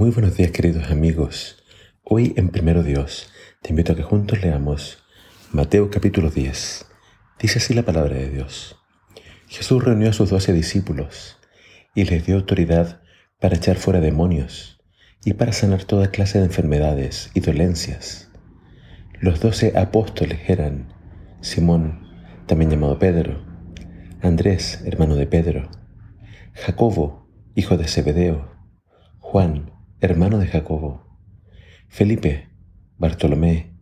Muy buenos días queridos amigos. Hoy en Primero Dios te invito a que juntos leamos Mateo capítulo 10. Dice así la palabra de Dios. Jesús reunió a sus doce discípulos y les dio autoridad para echar fuera demonios y para sanar toda clase de enfermedades y dolencias. Los doce apóstoles eran Simón, también llamado Pedro, Andrés, hermano de Pedro, Jacobo, hijo de Zebedeo, Juan, hermano de Jacobo, Felipe, Bartolomé,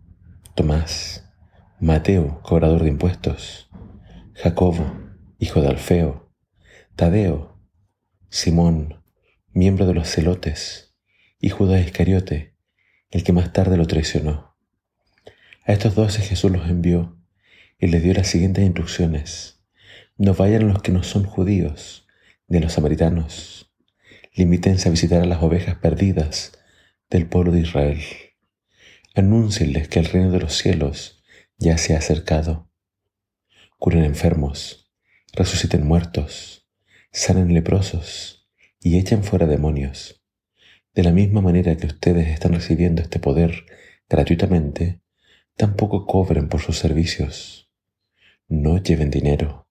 Tomás, Mateo, cobrador de impuestos, Jacobo, hijo de Alfeo, Tadeo, Simón, miembro de los celotes, y Judas Iscariote, el que más tarde lo traicionó. A estos doce Jesús los envió y les dio las siguientes instrucciones. No vayan los que no son judíos, ni los samaritanos, Limítense a visitar a las ovejas perdidas del pueblo de Israel. Anúncienles que el reino de los cielos ya se ha acercado. Curen enfermos, resuciten muertos, sanen leprosos y echen fuera demonios. De la misma manera que ustedes están recibiendo este poder gratuitamente, tampoco cobren por sus servicios. No lleven dinero,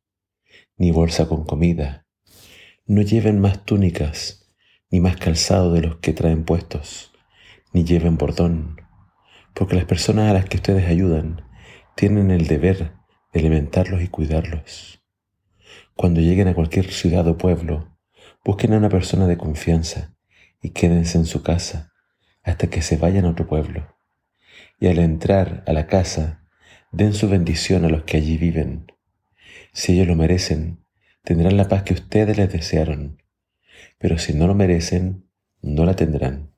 ni bolsa con comida, no lleven más túnicas ni más calzado de los que traen puestos, ni lleven bordón, porque las personas a las que ustedes ayudan tienen el deber de alimentarlos y cuidarlos. Cuando lleguen a cualquier ciudad o pueblo, busquen a una persona de confianza y quédense en su casa hasta que se vayan a otro pueblo. Y al entrar a la casa, den su bendición a los que allí viven. Si ellos lo merecen, tendrán la paz que ustedes les desearon pero si no lo merecen, no la tendrán.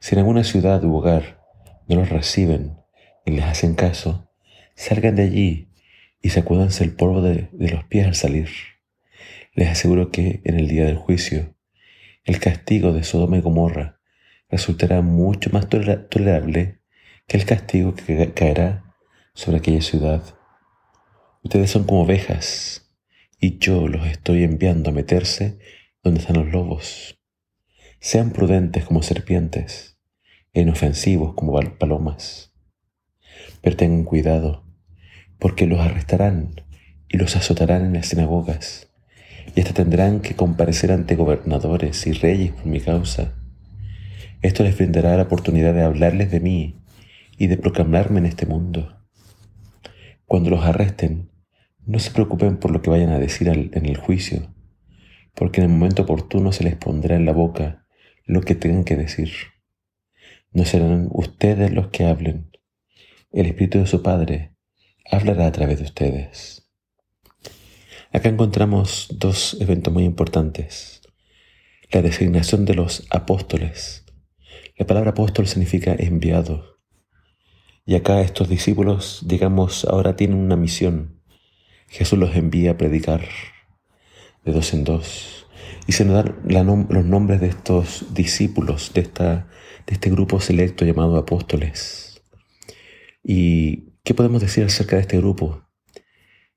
Si en alguna ciudad u hogar no los reciben y les hacen caso, salgan de allí y sacúdanse el polvo de, de los pies al salir. Les aseguro que en el día del juicio, el castigo de Sodoma y Gomorra resultará mucho más tolerable que el castigo que caerá sobre aquella ciudad. Ustedes son como ovejas y yo los estoy enviando a meterse donde están los lobos. Sean prudentes como serpientes e inofensivos como palomas. Pero tengan cuidado, porque los arrestarán y los azotarán en las sinagogas, y hasta tendrán que comparecer ante gobernadores y reyes por mi causa. Esto les brindará la oportunidad de hablarles de mí y de proclamarme en este mundo. Cuando los arresten, no se preocupen por lo que vayan a decir en el juicio, porque en el momento oportuno se les pondrá en la boca lo que tengan que decir. No serán ustedes los que hablen, el Espíritu de su Padre hablará a través de ustedes. Acá encontramos dos eventos muy importantes. La designación de los apóstoles. La palabra apóstol significa enviado. Y acá estos discípulos, digamos, ahora tienen una misión. Jesús los envía a predicar de dos en dos. Y se nos dan los nombres de estos discípulos, de, esta, de este grupo selecto llamado apóstoles. ¿Y qué podemos decir acerca de este grupo?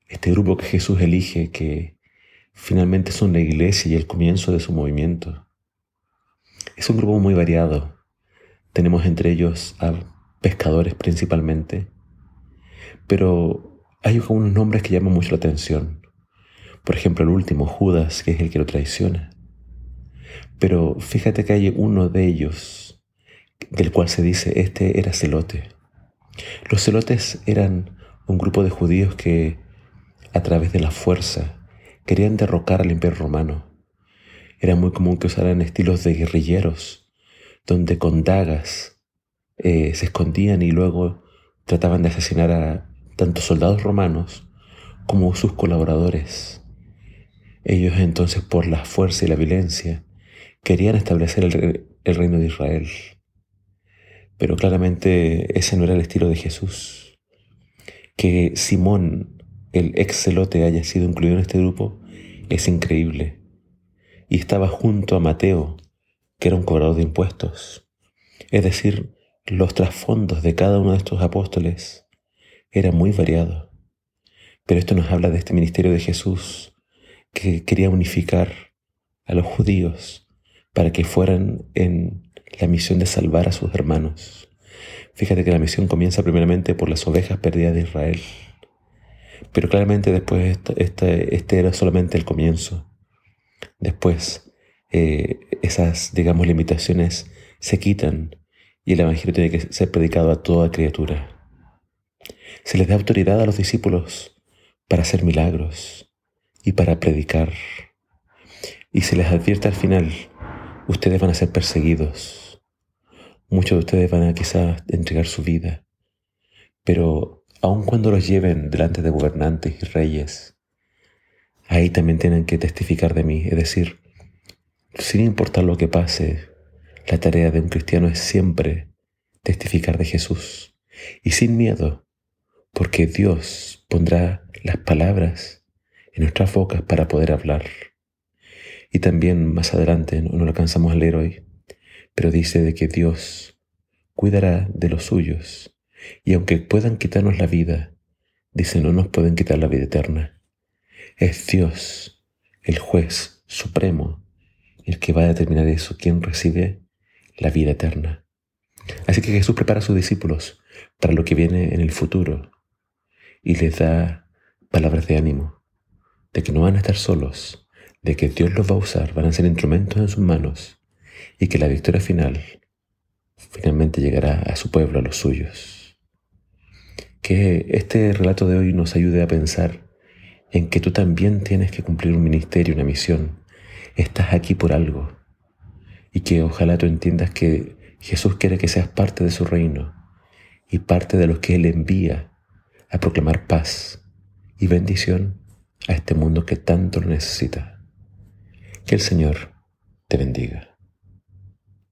Este grupo que Jesús elige, que finalmente son la iglesia y el comienzo de su movimiento. Es un grupo muy variado. Tenemos entre ellos a pescadores principalmente, pero hay algunos nombres que llaman mucho la atención. Por ejemplo, el último, Judas, que es el que lo traiciona. Pero fíjate que hay uno de ellos del cual se dice, este era celote. Los celotes eran un grupo de judíos que, a través de la fuerza, querían derrocar al imperio romano. Era muy común que usaran estilos de guerrilleros, donde con dagas eh, se escondían y luego trataban de asesinar a tanto soldados romanos como sus colaboradores. Ellos entonces por la fuerza y la violencia querían establecer el, reino de Israel. Pero claramente ese no era el estilo de Jesús. Que Simón, el ex celote, haya sido incluido en este grupo es increíble. Y estaba junto a Mateo, que era un cobrador de impuestos. Es decir, los trasfondos de cada uno de estos apóstoles eran muy variados. Pero esto nos habla de este ministerio de Jesús que quería unificar a los judíos para que fueran en la misión de salvar a sus hermanos. Fíjate que la misión comienza primeramente por las ovejas perdidas de Israel. Pero claramente después este, este era solamente el comienzo. Después eh, esas, digamos, limitaciones se quitan y el Evangelio tiene que ser predicado a toda criatura. Se les da autoridad a los discípulos para hacer milagros y para predicar. Y se les advierte al final, ustedes van a ser perseguidos. Muchos de ustedes van a quizás entregar su vida. Pero aun cuando los lleven delante de gobernantes y reyes, ahí también tienen que testificar de mí. Es decir, sin importar lo que pase, la tarea de un cristiano es siempre testificar de Jesús y sin miedo, porque Dios pondrá las palabras en nuestras bocas para poder hablar. Y también más adelante, no, lo alcanzamos a leer hoy, pero dice de que Dios cuidará de los suyos y aunque puedan quitarnos la vida, dice no nos pueden quitar la vida eterna. Es Dios, el juez supremo, el que va a determinar eso, quién recibe la vida eterna. Así que Jesús prepara a sus discípulos para lo que viene en el futuro y les da palabras de ánimo, de que no van a estar solos, de que Dios los va a usar, van a ser instrumentos en sus manos y que la victoria final finalmente llegará a su pueblo, a los suyos. Que este relato de hoy nos ayude a pensar en que tú también tienes que cumplir un ministerio, una misión. Estás aquí por algo y que ojalá tú entiendas que Jesús quiere que seas parte de su reino y parte de los que Él envía a proclamar paz y bendición a este mundo que tanto lo necesita. Que el Señor te bendiga.